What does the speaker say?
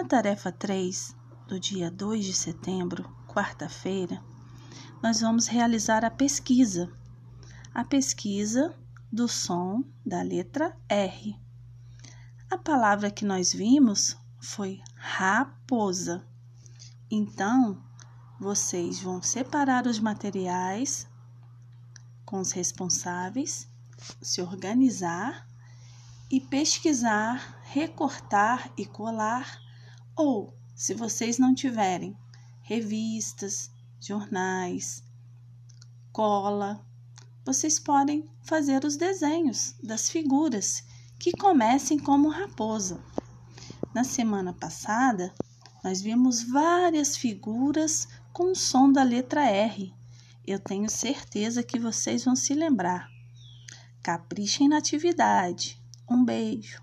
Na tarefa 3, do dia 2 de setembro, quarta-feira, nós vamos realizar a pesquisa. A pesquisa do som da letra R. A palavra que nós vimos foi raposa. Então, vocês vão separar os materiais com os responsáveis, se organizar e pesquisar, recortar e colar, ou, se vocês não tiverem revistas, jornais, cola, vocês podem fazer os desenhos das figuras que comecem como raposa. Na semana passada, nós vimos várias figuras com o som da letra R. Eu tenho certeza que vocês vão se lembrar. Caprichem na atividade. Um beijo.